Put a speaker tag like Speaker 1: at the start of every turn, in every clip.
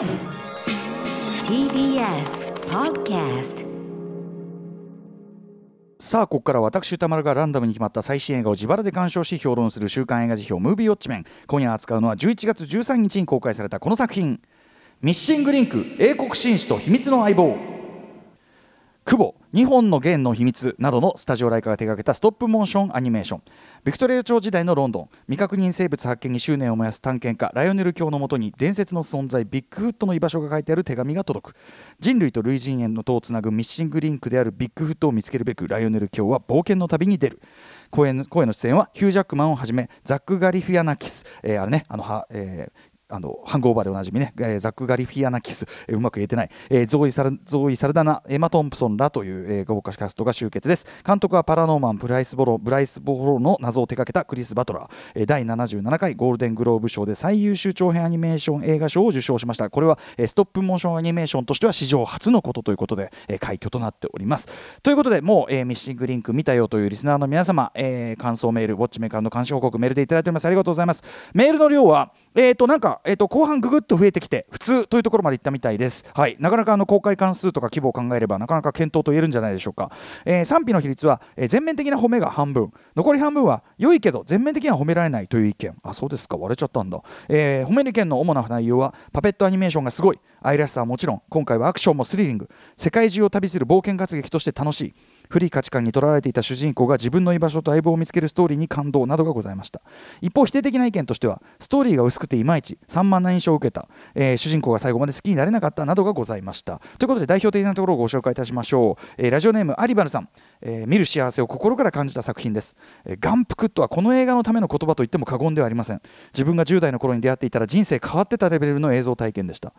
Speaker 1: TBS Podcast
Speaker 2: さあここから私宇多丸がランダムに決まった最新映画を自腹で鑑賞し評論する週刊映画時評「ムービーウォッチメン」今夜扱うのは11月13日に公開されたこの作品「ミッシングリンク英国紳士と秘密の相棒」クボ二本の弦の秘密などのスタジオライカが手掛けたストップモーションアニメーション。ビクトリア朝時代のロンドン。未確認生物発見に執念を燃やす探検家ライオネル卿のもとに伝説の存在ビッグフットの居場所が書いてある手紙が届く。人類と類人猿の塔をつなぐミッシングリンクであるビッグフットを見つけるべくライオネル卿は冒険の旅に出る。声の声の出演はヒュージャックマンをはじめザック・ガリフィアナキス、えーあれねあのは、えーあのハングオーバーでおなじみね、えーザック・ガリフィアナキス、えーうまく言えてない、えーゾーイサルゾーイ・サルダナ、エマ・トンプソンらという、えー豪華キャストが集結です。監督はパラノーマン、ブライス・ホローブライス・ホローの謎を手掛けたクリス・バトラー、えー第77回ゴールデングローブ賞で最優秀長編アニメーション映画賞を受賞しました。これは、えーストップモーションアニメーションとしては史上初のことということで、えー快挙となっております。ということで、もう、えーミッシングリンク見たよというリスナーの皆様、えー感想メール、ウォッチメーカーの監視報告、メールでいただいております。ありがとうございます。メールの量は、えー、となんか、えー、と後半ぐぐっと増えてきて普通というところまでいったみたいです、はい、なかなかあの公開関数とか規模を考えればなかなか検討と言えるんじゃないでしょうか、えー賛否の比率は、えー全面的な褒めが半分。残り半分は良いけど全面的には褒められないという意見。あそうですか。割れちゃったんだ、えー褒める意見の主な内容はパペットアニメーションがすごい。愛らしさはもちろん今回はアクションもスリリング。世界中を旅する冒険活劇として楽しい。古い価値観にとらわれていた主人公が自分の居場所と相棒を見つけるストーリーに感動などがございました。一方否定的な意見としてはストーリーが薄くていまいち散漫な印象を受けた、えー主人公が最後まで好きになれなかったなどがございました。ということで代表的なところをご紹介いたしましょう、えーラジオネームアリバルさん、えー見る幸せを心から感じた作品です、えー眼福とはこの映画のための言葉と言っても過言ではありません。自分が10代の頃に出会っていたら人生変わってたレベルの映像体験でした。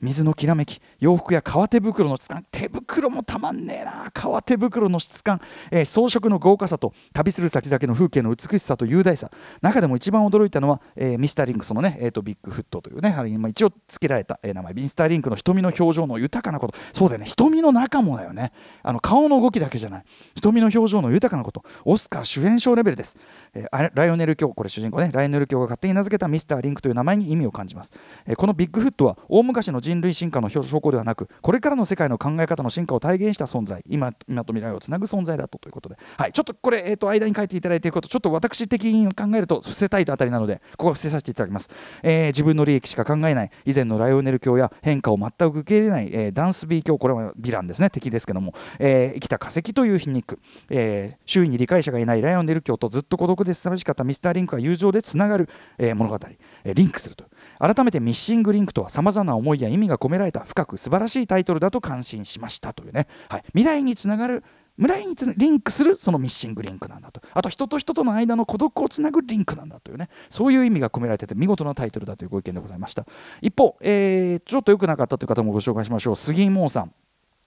Speaker 2: 水のきらめき洋服や革手袋の質感。手袋もたまんねえな。革手袋の質感、えー装飾の豪華さと旅する先々の風景の美しさと雄大さ。中でも一番驚いたのは、えーミスターリンクそのね、えー、とビッグフットというね一応付けられた、えー名前。ミスターリンクの瞳の表情の豊かなこと。そうだよね。瞳の中もだよね。あの顔の動きだけじゃない。瞳の表情の豊かなこと。オスカー主演賞レベルです、えーライオネル教これ主人公ね。ライオネル教が勝手に名付けたミスターリンクという名前に意味を感じます、えーこのビッグフットは大昔の人類進化の証拠ではなくこれからの世界の考え方の進化を体現した存在。今今と未来をつなぐ存在だとということで、はい、ちょっとこれ、えー、と間に書いていただいていることちょっと私的に考えると伏せたいとあたりなのでここは伏せさせていただきます、えー自分の利益しか考えない。以前のライオネル教や変化を全く受け入れない、えーダンスビー教これはヴィランですね。敵ですけども、えー生きた化石という皮肉、えー周囲に理解者がいないライオネル教とずっと孤独で寂しかったミスターリンクが友情でつながる、えー物語、えーリンクすると。改めてミッシングリンクとはさまざまな思いや意味が込められた深く素晴らしいタイトルだと感心しましたというね、はい、未来につながる未来につリンクするそのミッシングリンクなんだと。あと人と人との間の孤独をつなぐリンクなんだというね。そういう意味が込められてて見事なタイトルだというご意見でございました。一方、えーちょっと良くなかったという方もご紹介しましょう。杉井萌さん。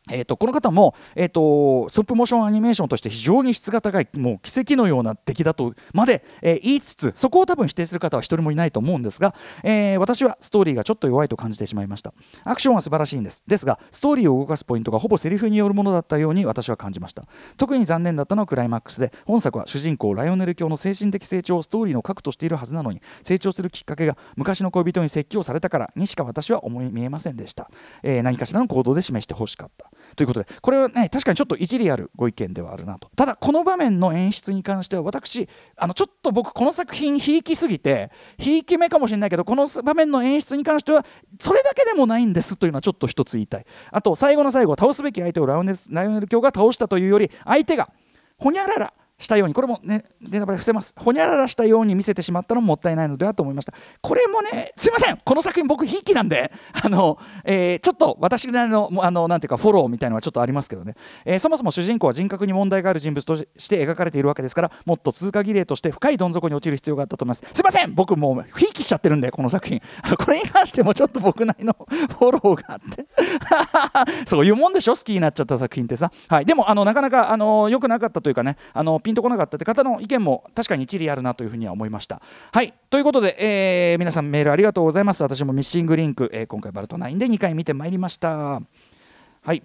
Speaker 2: えー、とこの方も、えー、とストップモーションアニメーションとして非常に質が高いもう奇跡のような出来だとまで、えー言いつつそこを多分否定する方は一人もいないと思うんですが、えー私はストーリーがちょっと弱いと感じてしまいました。アクションは素晴らしいんです。ですがストーリーを動かすポイントがほぼセリフによるものだったように私は感じました。特に残念だったのはクライマックスで本作は主人公ライオネル教の精神的成長をストーリーの核としているはずなのに成長するきっかけが昔の恋人に説教されたからにしか私は思い見えませんでした、えー何かしらの行動で示してほしかった。ということでこれはね確かにちょっと一理あるご意見ではあるなと。ただこの場面の演出に関しては私あのちょっと僕この作品ひいきすぎてひいき目かもしれないけどこの場面の演出に関してはそれだけでもないんですというのはちょっと一つ言いたい。あと最後の最後倒すべき相手をライオネルライオネル教が倒したというより相手がほにゃららしたようにこれもねネタバレ伏せます。ほにゃららしたように見せてしまったのももったいないのではと思いました。これもねすいません。この作品僕ひいきなんであの、えーちょっと私なりのあのなんていうかフォローみたいのはちょっとありますけどね、えーそもそも主人公は人格に問題がある人物として描かれているわけですからもっと通過儀礼として深いどん底に落ちる必要があったと思います。すいません。僕もうひいきしちゃってるんでこの作品。あのこれに関してもちょっと僕なりの フォローがあって。そういうもんでしょ？好きになっちゃった作品ってさ、はい、でもあのなかなかあの良くなかったというかね。あのピンとこなかったって方の意見も確かに一理あるなというふうには思いました。はいということで、えー皆さんメールありがとうございます私もミッシングリンク、えー今回バルト9で2回見てまいりました。はい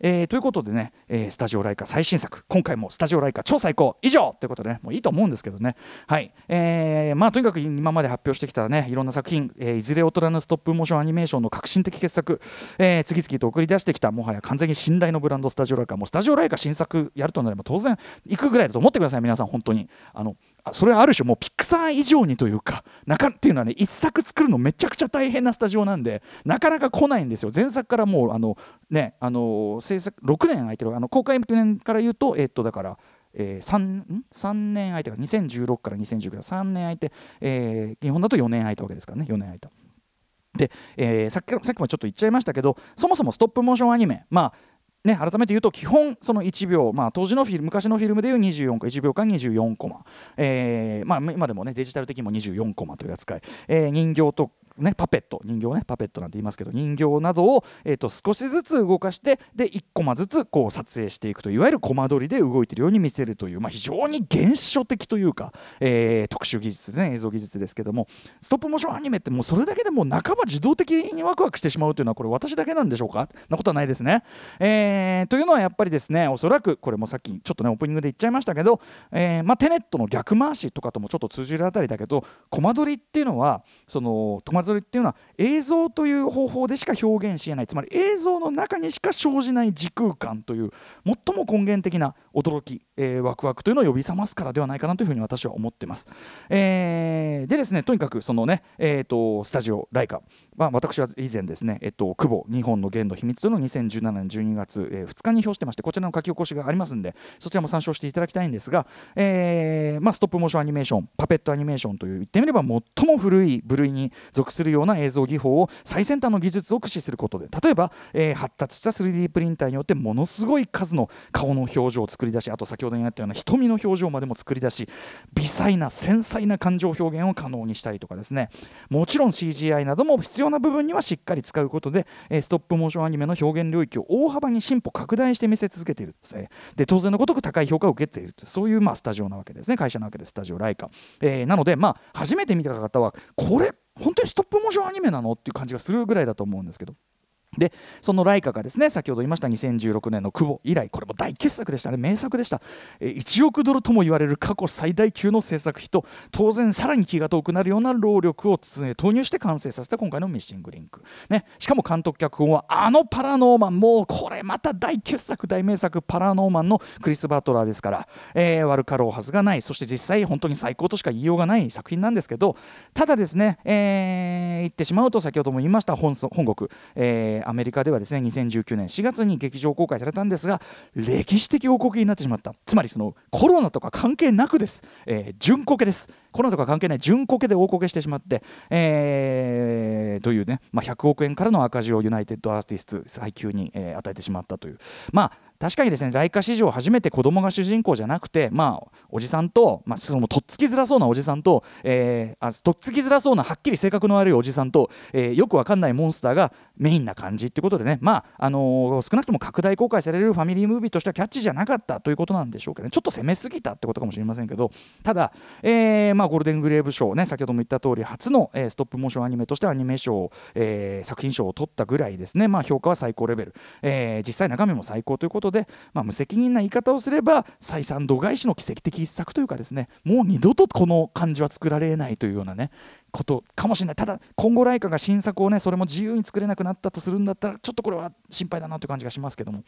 Speaker 2: えー、ということでね、えー、スタジオライカ最新作今回もスタジオライカ超最高以上ということでねもういいと思うんですけどね。はい、えー、まあとにかく今まで発表してきたねいろんな作品、えー、いずれ大人のストップモーションアニメーションの革新的傑作、えー、次々と送り出してきたもはや完全に信頼のブランドスタジオライカ。もうスタジオライカ新作やるとなれば当然行くぐらいだと思ってください皆さん。本当に。あのそれはある種もうピクサー以上にというか中っていうのはね一作作るのめちゃくちゃ大変なスタジオなんでなかなか来ないんですよ。前作からもうあのねあの制作6年空いてるあの公開年から言うとえっとだからえー、3, 3年空いて2016から2019から3年空いて、えー、日本だと4年空いたわけですからね。4年空いた。で、えー、さっきさっきもちょっと言っちゃいましたけどそもそもストップモーションアニメまあね、改めて言うと基本その1秒、まあ、当時のフィル昔のフィルムでいう24個1秒間24コマ、えーまあ、今でもねデジタル的にも24コマという扱い、えー、人形とね、パペット人形ねパペットなんて言いますけど人形などを、えーと、少しずつ動かしてで1コマずつこう撮影していくといわゆるコマ撮りで動いてるように見せるという、まあ、非常に原初的というか、えー、特殊技術ですね映像技術ですけどもストップモーションアニメってもうそれだけでもう半ば自動的にワクワクしてしまうというのはこれ私だけなんでしょうか？なことはないですね。えー、というのはやっぱりですねおそらくこれもさっきちょっとねオープニングで言っちゃいましたけど、えーまあ、テネットの逆回しとかともちょっと通じるあたりだけどコマ撮りっていうのはそのコマぞりっていうのは映像という方法でしか表現しえない。つまり映像の中にしか生じない時空間という最も根源的な驚き、えー、ワクワクというのを呼び覚ますからではないかなというふうに私は思ってます。えー、でですねとにかくそのね、えーと、スタジオライカ、まあ、私は以前ですね、えっと、久保日本の弦の秘密というのを2017年12月、えー、2日に表してましてこちらの書き起こしがありますんでそちらも参照していただきたいんですが、えーまあ、ストップモーションアニメーションパペットアニメーションという言ってみれば最も古い部類に属するような映像技技法を最先端の技術を駆使することで例えば、えー、発達した 3D プリンターによってものすごい数の顔の表情を作りり出しあと先ほどにあったような瞳の表情までも作り出し微細な繊細な感情表現を可能にしたりとかですね。もちろん CGI なども必要な部分にはしっかり使うことで、え、ストップモーションアニメの表現領域を大幅に進歩拡大して見せ続けている。ですねで当然のごとく高い評価を受けているそういう、まあ、スタジオなわけですね。会社なわけです。スタジオライカ、えー、なので、まあ、初めて見た方はこれ本当にストップモーションアニメなの？っていう感じがするぐらいだと思うんですけど。でそのライカがですね先ほど言いました2016年の久保以来これも大傑作でした。ね名作でした。1億ドルとも言われる過去最大級の制作費と当然さらに気が遠くなるような労力を投入して完成させた今回の「ミッシングリンク」ね、しかも監督脚本はあのパラノーマン。もうこれまた大傑作大名作パラノーマンのクリス・バトラーですから、えー、悪かろうはずがない。そして実際本当に最高としか言いようがない作品なんですけどただですね、えー、言ってしまうと先ほども言いました本本国、えーアメリカではですね2019年4月に劇場公開されたんですが歴史的王国になってしまった。つまりそのコロナとか関係なくです、えー、純コケです。コロナとか関係ない純コケで大コケしてしまって、えー、というね、まあ、100億円からの赤字をユナイテッドアーティスト最急に、えー、与えてしまったという。まあ確かにですねライカ史上初めて子供が主人公じゃなくてまあおじさんと、まあ、そのとっつきづらそうなおじさんと、えー、あとっつきづらそうなはっきり性格の悪いおじさんと、えー、よくわかんないモンスターがメインな感じってことでね。まああのー、少なくとも拡大公開されるファミリームービーとしてはキャッチじゃなかったということなんでしょうけど、ね、ちょっと攻めすぎたってことかもしれませんけど。ただ、えーまあ、ゴールデングレーブ賞ね先ほども言った通り初の、えー、ストップモーションアニメとしてアニメ賞、えー、作品賞を取ったぐらいですね、まあ、評価は最高レベル、えー、実際中身も最高ということで、まあ、無責任な言い方をすれば採算度外視の奇跡的一作というかですねもう二度とこの漢字は作られないというようなねことかもしれない。ただ今後ライカが新作をねそれも自由に作れなくなったとするんだったらちょっとこれは心配だなという感じがしますけども。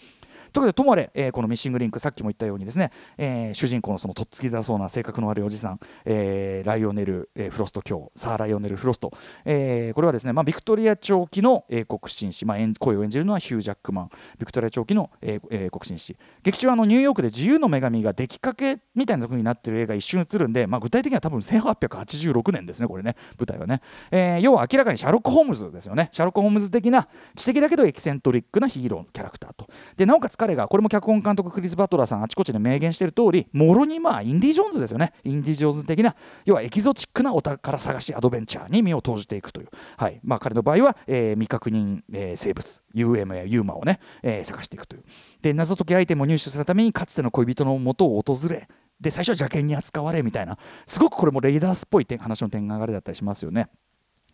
Speaker 2: ということでともあれ、えー、このミッシングリンクさっきも言ったようにですね、えー、主人公のそのとっつきづらそうな性格の悪いおじさん、えー、ライオネル、え、フロスト卿サーライオネル・フロスト、えー、これはですね、まあ、ビクトリア朝期の英国紳士、まあ、声を演じるのはヒュー・ジャックマン。ビクトリア朝期の英国紳士。劇中あのニューヨークで自由の女神が出来かけみたいな風になってる映画一瞬映るんで、まあ、具体的には多分1886年ですねこれね。舞台はね、えー、要は明らかにシャーロック・ホームズですよね。シャーロック・ホームズ的な知的だけどエキセントリックなヒーローのキャラクターと。でなおかつ彼がこれも脚本監督クリス・バトラーさんあちこちで明言している通りもろにまあインディ・ジョーンズですよね。インディ・ジョーンズ的な要はエキゾチックなお宝探しアドベンチャーに身を投じていくという、はい。まあ、彼の場合は、えー、未確認、えー、生物 UM やユーマをね、えー、探していくという。で謎解きアイテムを入手するためにかつての恋人のもとを訪れで最初は邪険に扱われみたいな。すごくこれもレイダースっぽい話の点流れだったりしますよね。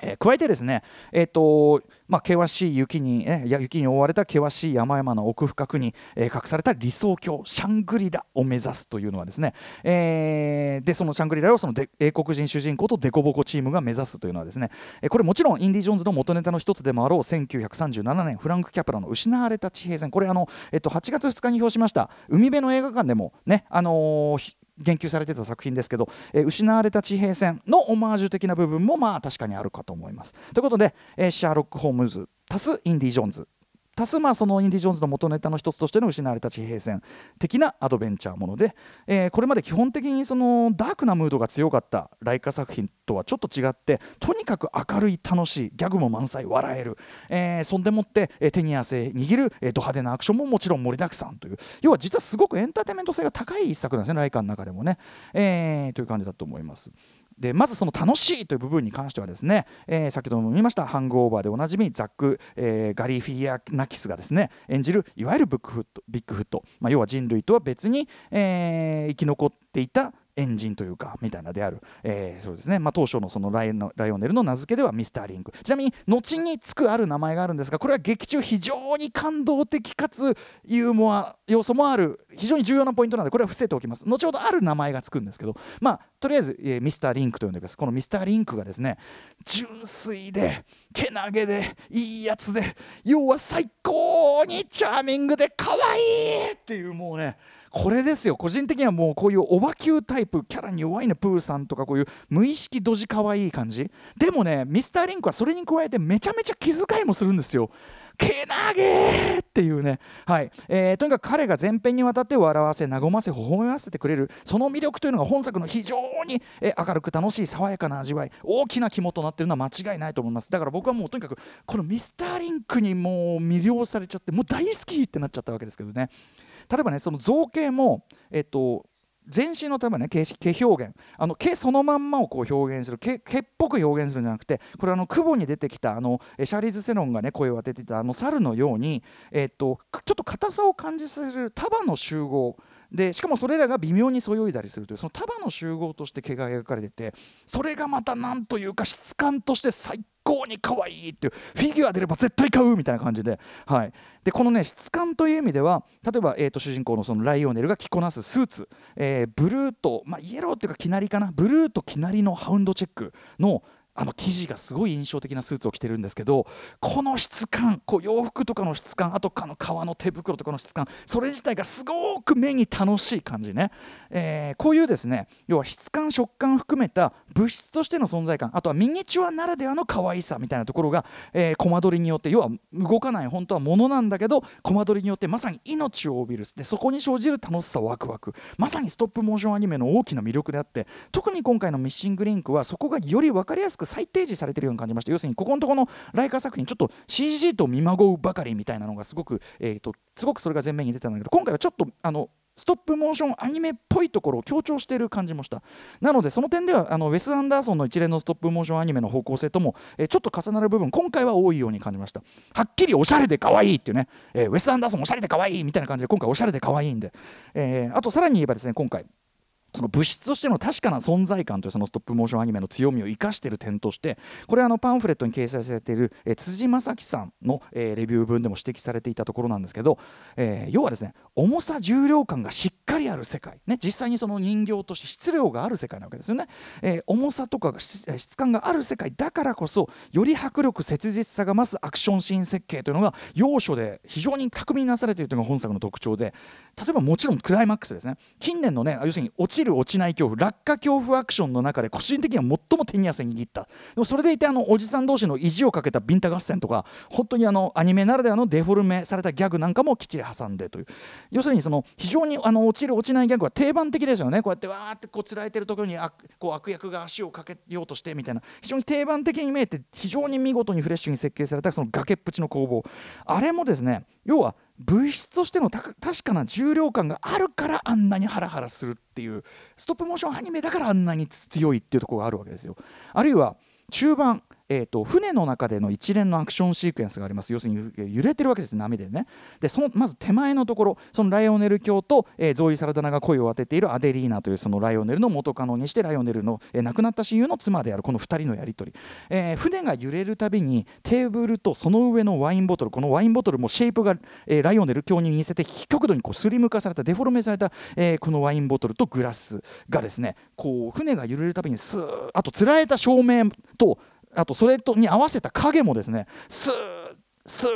Speaker 2: えー、加えてですね、えーとまあ、険しい雪に、えー、雪に覆われた険しい山々の奥深くに、えー、隠された理想郷シャングリラを目指すというのはですね、えー、でそのシャングリラをその英国人主人公とデコボコチームが目指すというのはですね、え、これもちろんインディ・ジョーンズの元ネタの一つでもあろう1937年フランク・キャプラの失われた地平線。これあの、えー、と8月2日に表しました海辺の映画館でもね、あのー言及されてた作品ですけど、えー、失われた地平線のオマージュ的な部分もまあ確かにあるかと思います。ということで、えー、シャーロック・ホームズ足すインディ・ジョーンズ多数まあそのインディ・ジョーンズの元ネタの一つとしての失われた地平線的なアドベンチャーもので、えー、これまで基本的にそのダークなムードが強かったライカ作品とはちょっと違ってとにかく明るい楽しいギャグも満載笑える、えー、そんでもって、えー、手に汗握る、えー、ド派手なアクションももちろん盛りだくさんという要は実はすごくエンターテインメント性が高い一作なんですねライカの中でもね、えー、という感じだと思います。でまずその楽しいという部分に関してはですね、えー、先ほども見ましたハングオーバーでおなじみザック、えー、ガリー・フィアナキスがですね演じるいわゆるブックフットビッグフット、まあ、要は人類とは別に、えー、生き残っていた猿人というかみたいなである、えー、そうですね、まあ、当初のそのライのライオネルの名付けではミスターリンク。ちなみに後につくある名前があるんですがこれは劇中非常に感動的かつユーモア要素もある非常に重要なポイントなのでこれは伏せておきます。後ほどある名前がつくんですけどまあとりあえず、えー、ミスターリンクと呼んでくださいこのミスターリンクがですね純粋でけなげでいいやつで要は最高にチャーミングで可愛いっていうもうねこれですよ。個人的にはもうこういうオバキュータイプキャラに弱いねプーさんとかこういう無意識ドジ可愛い感じ。でもねミスターリンクはそれに加えてめちゃめちゃ気遣いもするんですよ。けなげっていうね、はい。えー、とにかく彼が前編にわたって笑わせ和ませ微笑ませてくれる。その魅力というのが本作の非常に、えー、明るく楽しい爽やかな味わい大きな肝となっているのは間違いないと思います。だから僕はもうとにかくこのミスターリンクにもう魅了されちゃってもう大好きってなっちゃったわけですけどね。例えばねその造形もえっと全身の例えばね毛毛表現あの毛そのまんまをこう表現する毛毛っぽく表現するんじゃなくてこれあの久保に出てきたあのシャーリーズ・セロンがね声を当てていたあの猿のように、えっと、ちょっと硬さを感じさせる束の集合でしかもそれらが微妙にそよいだりするというその束の集合として毛が描かれててそれがまたなんというか質感として最高に可愛いっていうフィギュア出れば絶対買うみたいな感じで,、はい、でこのね質感という意味では例えば、えーと、主人公のそのライオネルが着こなすスーツ、えー、ブルーと、まあ、イエローっていうかきなりかな。ブルーときなりのハウンドチェックのあの生地がすごい印象的なスーツを着てるんですけどこの質感こう洋服とかの質感あとかの革の手袋とかの質感それ自体がすごく目に楽しい感じね、えー、こういうですね要は質感食感含めた物質としての存在感あとはミニチュアならではの可愛さみたいなところが、えー、コマ撮りによって要は動かない本当はものなんだけどコマ撮りによってまさに命を帯びる。でそこに生じる楽しさワクワク。まさにストップモーションアニメの大きな魅力であって特に今回の「ミッシングリンク」はそこがより分かりやすく再提示されてるように感じました。要するにここのところのライカ作品ちょっと CG と見まごうばかりみたいなのがすごく、えーと、すごくそれが前面に出てたんだけど今回はちょっとあのストップモーションアニメっぽいところを強調している感じもした。なのでその点ではあのウェス・アンダーソンの一連のストップモーションアニメの方向性とも、え、ちょっと重なる部分今回は多いように感じました。はっきりおしゃれで可愛いっていうね、えー、ウェス・アンダーソンおしゃれで可愛いみたいな感じで今回おしゃれで可愛いんで、えー、あとさらに言えばですね今回その物質としての確かな存在感というそのストップモーションアニメの強みを生かしている点としてこれはあのパンフレットに掲載されている、え、辻正樹さんの、え、レビュー文でも指摘されていたところなんですけど、え、要はですね重さ重量感がしっかりある世界、ね、実際にその人形として質量がある世界なわけですよね、え、重さとか質感がある世界だからこそより迫力切実さが増すアクションシーン設計というのが要所で非常に巧みになされているというのが本作の特徴で例えばもちろんクライマックスですね。近年のね要するに落ちる落ちない恐怖落下恐怖アクションの中で個人的には最も手に汗握ったでもそれでいてあのおじさん同士の意地をかけたビンタ合戦とか本当にあのアニメならではのデフォルメされたギャグなんかもきっちり挟んでという。要するにその非常にあの落ちる落ちないギャグは定番的ですよね。こうやってわーってこうつられてるところにあこう悪役が足をかけようとしてみたいな。非常に定番的に見えて非常に見事にフレッシュに設計されたその崖っぷちの攻防。あれもですね要は物質としての確かな重量感があるからあんなにハラハラするっていうストップモーションアニメだからあんなに強いっていうところがあるわけですよ。あるいは中盤えーと、船の中での一連のアクションシークエンスがあります。要するに揺れてるわけです波でね。でそのまず手前のところそのライオネル教と、えー、ゾーイ・サラダナが声を当てているアデリーナというそのライオネルの元カノにしてライオネルの、えー、亡くなった親友の妻であるこの2人のやり取り、えー、船が揺れるたびにテーブルとその上のワインボトルこのワインボトルもシェイプが、えー、ライオネル卿に似せて極度にこうスリム化されたデフォルメされた、えー、このワインボトルとグラスがですねこう船が揺れるたびにスーあとつられた照明とあとそれとに合わせた影もですねスースー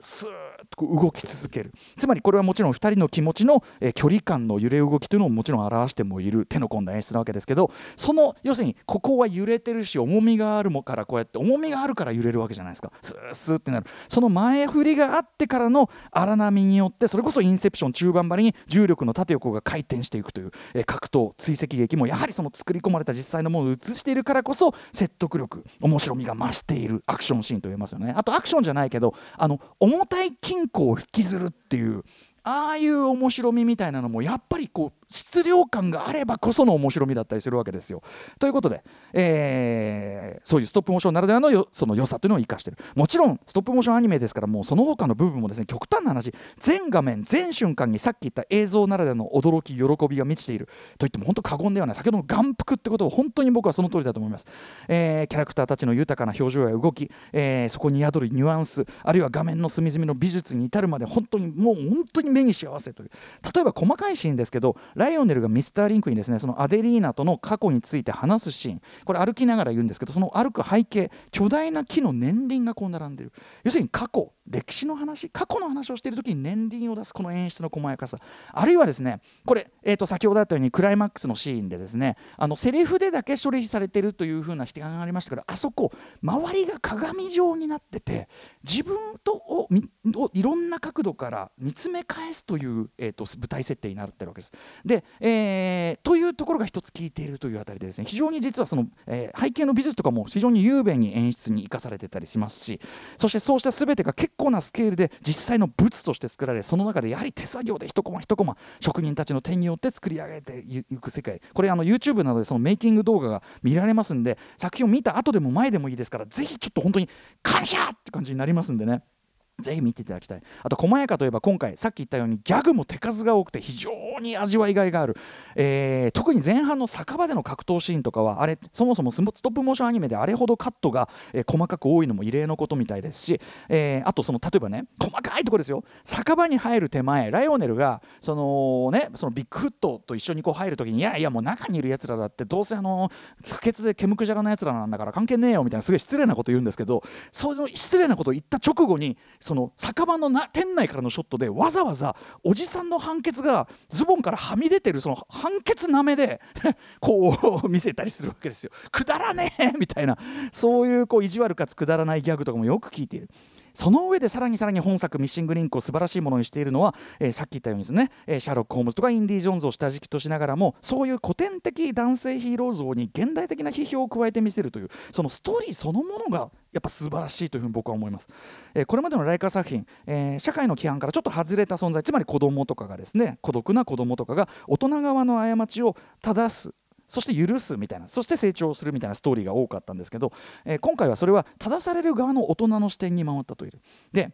Speaker 2: スーッと動き続ける。つまりこれはもちろん2人の気持ちの、え距離感の揺れ動きというのをもちろん表してもいる手の込んだ演出なわけですけどその要するにここは揺れてるし重みがあるもからこうやって重みがあるから揺れるわけじゃないですか。スースーってなる。その前振りがあってからの荒波によってそれこそインセプション中盤張りに重力の縦横が回転していくという、え格闘追跡劇もやはりその作り込まれた実際のものを映しているからこそ説得力面白みが増しているアクションシーンと言えますよね。あとアクションじゃないけどあの重たい金庫を引きずるっていうああいう面白みみたいなのもやっぱりこう質量感があればこその面白みだったりするわけですよ。ということで、えー、そういうストップモーションならではのよその良さというのを生かしてる。もちろんストップモーションアニメですからもうその他の部分もですね極端な話全画面全瞬間にさっき言った映像ならではの驚き喜びが満ちている。と言っても本当過言ではない。先ほどの眼福ってことを本当に僕はその通りだと思います、えー、キャラクターたちの豊かな表情や動き、えー、そこに宿るニュアンスあるいは画面の隅々の美術に至るまで本当にもう本当に目に幸せという。例えば細かいシーンですけどライオネルがミスターリンクにですねそのアデリーナとの過去について話すシーン。これ歩きながら言うんですけどその歩く背景巨大な木の年輪がこう並んでる。要するに過去歴史の話過去の話をしている時に年輪を出すこの演出の細やかさ。あるいはですねこれ、えー、と先ほどあったようにクライマックスのシーンでですねあのセリフでだけ処理されてるという風な指摘がありましたけどあそこ周りが鏡状になってて自分とををいろんな角度から見つめ返すという、えー、と舞台設定になってるわけです。で、えー、というところが一つ効いているというあたりでですね非常に実はその、えー、背景の美術とかも非常に雄弁に演出に生かされてたりしますしそしてそうした全てが結構なスケールで実際の物として作られその中でやはり手作業で一コマ一コマ職人たちの手によって作り上げていく世界これあの YouTube などでそのメイキング動画が見られますんで作品を見た後でも前でもいいですからぜひちょっと本当に感謝って感じになりますんでね。ぜひ見ていただきたいあと細やかといえば今回さっき言ったようにギャグも手数が多くて非常に味わいがいがある、えー、特に前半の酒場での格闘シーンとかはあれそもそもストップモーションアニメであれほどカットが、えー、細かく多いのも異例のことみたいですし、えー、あとその例えばね細かいところですよ。酒場に入る手前ライオネルがそのねそのビッグフットと一緒にこう入る時にいやいやもう中にいるやつらだってどうせあの不潔で煙くじゃがのやつらなんだから関係ねえよみたいなすごい失礼なこと言うんですけどその失礼なことを言った直後にその酒場のな店内からのショットでわざわざおじさんの判決がズボンからはみ出てるその判決なめで こう見せたりするわけですよ。くだらねえみたいなそういうこう意地悪かつくだらないギャグとかもよく聞いている。その上でさらにさらに本作ミッシングリンクを素晴らしいものにしているのは、えー、さっき言ったようにですね、えー、シャーロック・ホームズとかインディ・ジョーンズを下敷きとしながらもそういう古典的男性ヒーロー像に現代的な批評を加えてみせるというそのストーリーそのものがやっぱ素晴らしいというふうに僕は思います。えー、これまでのライカー作品、えー、社会の規範からちょっと外れた存在つまり子供とかがですね孤独な子供とかが大人側の過ちを正すそして許すみたいなそして成長するみたいなストーリーが多かったんですけど、えー、今回はそれは正される側の大人の視点に回ったという。で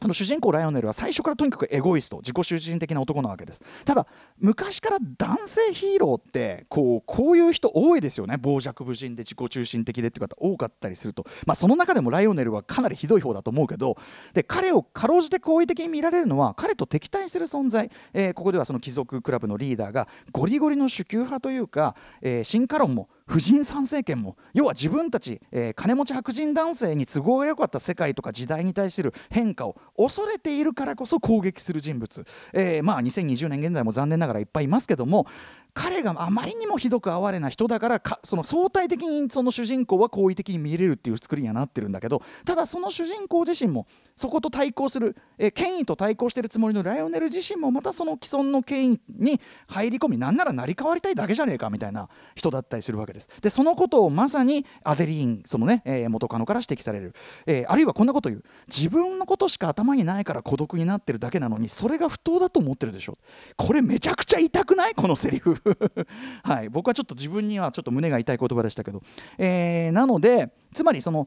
Speaker 2: その主人公ライオネルは最初からとにかくエゴイスト自己中心的な男なわけです。ただ昔から男性ヒーローってこうこういう人多いですよね。傍若無人で自己中心的でっていう方多かったりすると、まあ、その中でもライオネルはかなりひどい方だと思うけどで彼をかろうじて好意的に見られるのは彼と敵対する存在、えー、ここではその貴族クラブのリーダーがゴリゴリの主給派というか、えー、進化論も婦人参政権も要は自分たち、えー、金持ち白人男性に都合が良かった世界とか時代に対する変化を恐れているからこそ攻撃する人物、えー、まあ2020年現在も残念ながらいっぱいいますけども彼があまりにもひどく哀れな人だからかその相対的にその主人公は好意的に見れるっていう作りにはなってるんだけどただその主人公自身もそこと対抗する、え、権威と対抗してるつもりのライオネル自身もまたその既存の権威に入り込みなんなら成り代わりたいだけじゃねえかみたいな人だったりするわけです。でそのことをまさにアデリーンそのね、え、元カノから指摘される、え、あるいはこんなこと言う自分のことしか頭にないから孤独になってるだけなのにそれが不当だと思ってるでしょ。これめちゃくちゃ痛くない？このセリフ。はい、僕はちょっと自分にはちょっと胸が痛い言葉でしたけど、えーなのでつまりその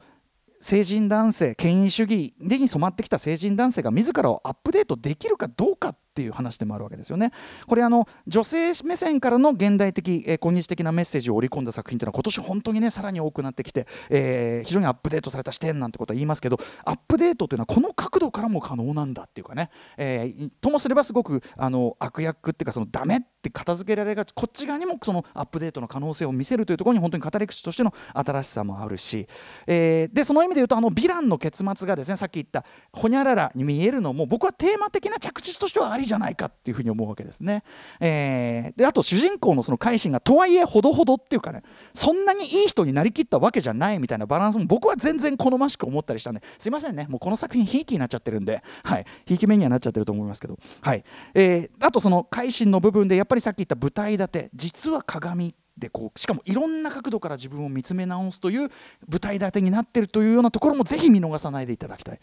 Speaker 2: 成人男性権威主義に染まってきた成人男性が自らをアップデートできるかどうかっていう話でもあるわけですよね。これあの女性目線からの現代的、えー今日的なメッセージを織り込んだ作品というのは今年本当にねさらに多くなってきて、えー非常にアップデートされた視点なんてことは言いますけどアップデートというのはこの角度からも可能なんだっていうかね、えーともすればすごくあの悪役っていうかそのダメって片付けられがちこっち側にもそのアップデートの可能性を見せるというところに本当に語り口としての新しさもあるし、えーでその意味で言うとあのヴィランの結末がですねさっき言ったほにゃららに見えるのも僕はテーマ的な着地としてはありじゃないかっていうふうに思うわけですね。えーであと主人公のその改心がとはいえほどほどっていうかねそんなにいい人になりきったわけじゃないみたいなバランスも僕は全然好ましく思ったりしたんですいませんねもうこの作品ひいきになっちゃってるんではいひいき目にはなっちゃってると思いますけどはい、えーあとその改心の部分でやっぱりさっき言った舞台立て実は鏡でこうしかもいろんな角度から自分を見つめ直すという舞台立てになっているというようなところもぜひ見逃さないでいただきたい。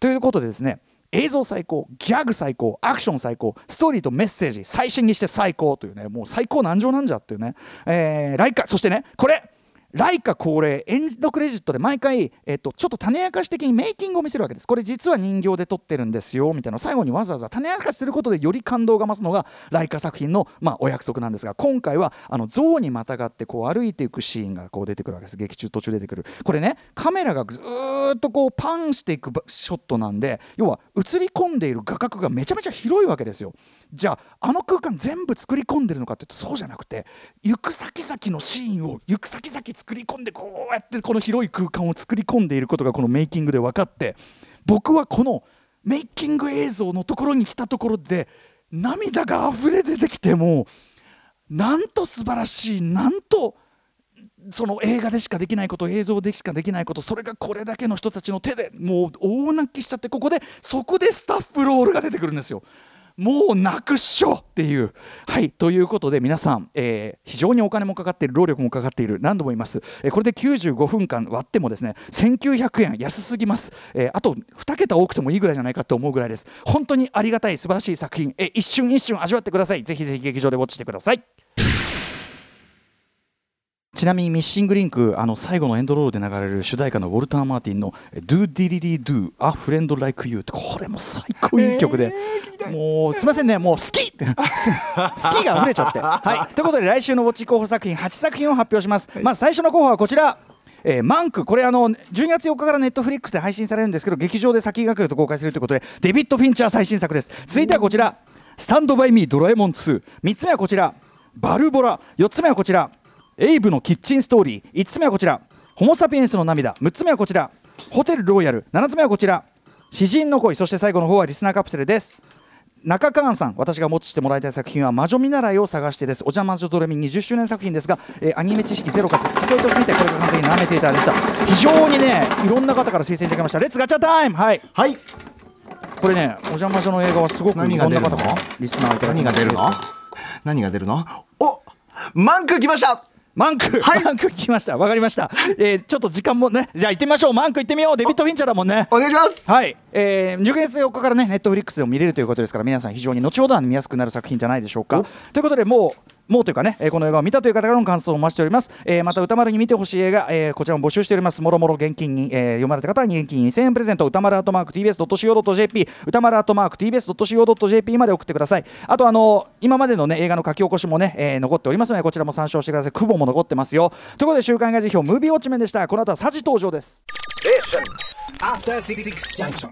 Speaker 2: ということでですね映像最高ギャグ最高アクション最高ストーリーとメッセージ最新にして最高というねもう最高難情なんじゃっていうね、えー、ライカそしてねこれライカ恒例エンドクレジットで毎回、えっと、ちょっと種明かし的にメイキングを見せるわけです。これ実は人形で撮ってるんですよみたいな。最後にわざわざ種明かしすることでより感動が増すのがライカ作品の、まあ、お約束なんですが今回はあの象にまたがってこう歩いていくシーンがこう出てくるわけです。劇中途中出てくる。これねカメラがずっとこうパンしていくショットなんで要は映り込んでいる画角がめちゃめちゃ広いわけですよ。じゃああの空間全部作り込んでるのかっていうとそうじゃなくて行く先々のシーンを行く先々作作り込んでこうやってこの広い空間を作り込んでいることがこのメイキングで分かって僕はこのメイキング映像のところに来たところで涙が溢れ出てきてもうなんと素晴らしいなんとその映画でしかできないこと映像でしかできないことそれがこれだけの人たちの手でもう大泣きしちゃってここでそこでスタッフロールが出てくるんですよ。もうなくっしょっていう。はいということで皆さん、えー非常にお金もかかっている労力もかかっている何度も言います、えーこれで95分間割ってもですね1900円安すぎます、えーあと2桁多くてもいいぐらいじゃないかと思うぐらいです。本当にありがたい素晴らしい作品、え一瞬一瞬味わってください。ぜひぜひ劇場でウォッチしてください。ちなみにミッシングリンクあの最後のエンドロールで流れる主題歌のウォルター・マーティンの「Do Diddy Do A Friend Like You」ってこれも最高いい曲で、もうすみませんねもう好きって 好きが溢れちゃって。はい、ということで来週のウォッチ候補作品8作品を発表します。まず最初の候補はこちら。えーマンクこれあの12月4日からネットフリックスで配信されるんですけど劇場で先駆けと公開するということでデビッド・フィンチャー最新作です。続いてはこちら「スタンド・バイ・ミー・ドラえもん2」3つ目はこちら「バルボラ」4つ目はこちらエイブのキッチンストーリー。5つ目はこちら。ホモ・サピエンスの涙。6つ目はこちら。ホテルロイヤル。7つ目はこちら。詩人の恋。そして最後の方はリスナーカプセルです。中川さん私が持ちしてもらいたい作品は魔女見習いを探してです。おジャ魔女どれみ20周年作品ですが、えーアニメ知識ゼロかつ付き添いとしてみてこれが完全に舐めていたでした。非常にねいろんな方から推薦いただきました。 Let's ガチャタイムはい。
Speaker 3: はい。
Speaker 2: これねおジャ魔女の映画はすごくいろんな
Speaker 3: 何が出るの？
Speaker 2: 方からリスナーいただきました
Speaker 3: 何が出るの？何が出るの？おマンク来ました
Speaker 2: マンク、
Speaker 3: はい
Speaker 2: マンク聞きました。わかりました。えーちょっと時間もね、じゃあ行ってみましょう。マンク行ってみよう。デビッド・フィンチャーだもんね。
Speaker 3: お願いします
Speaker 2: はい、えー、10月4日からね、ネットフリックスでも見れるということですから、皆さん非常に後ほどは見やすくなる作品じゃないでしょうか。ということで、もう、もうというかね、えーこの映画を見たという方からの感想をお待ちしております。えーまた、歌丸に見てほしい映画、えーこちらも募集しております。もろもろ現金に、えー読まれた方は現金2000円プレゼント、歌丸アートマーク TBS.CO.JP、歌丸アートマーク TBS.CO.JP まで送ってください。あと、あの今までのね、映画の書き起こしもね、えー残っておりますので、こちらも参照してください。久保も残ってますよ。ということで、週刊映画辞表、ムービーウォッチメンでした。この後はサジ登場です。
Speaker 4: After Six Junction.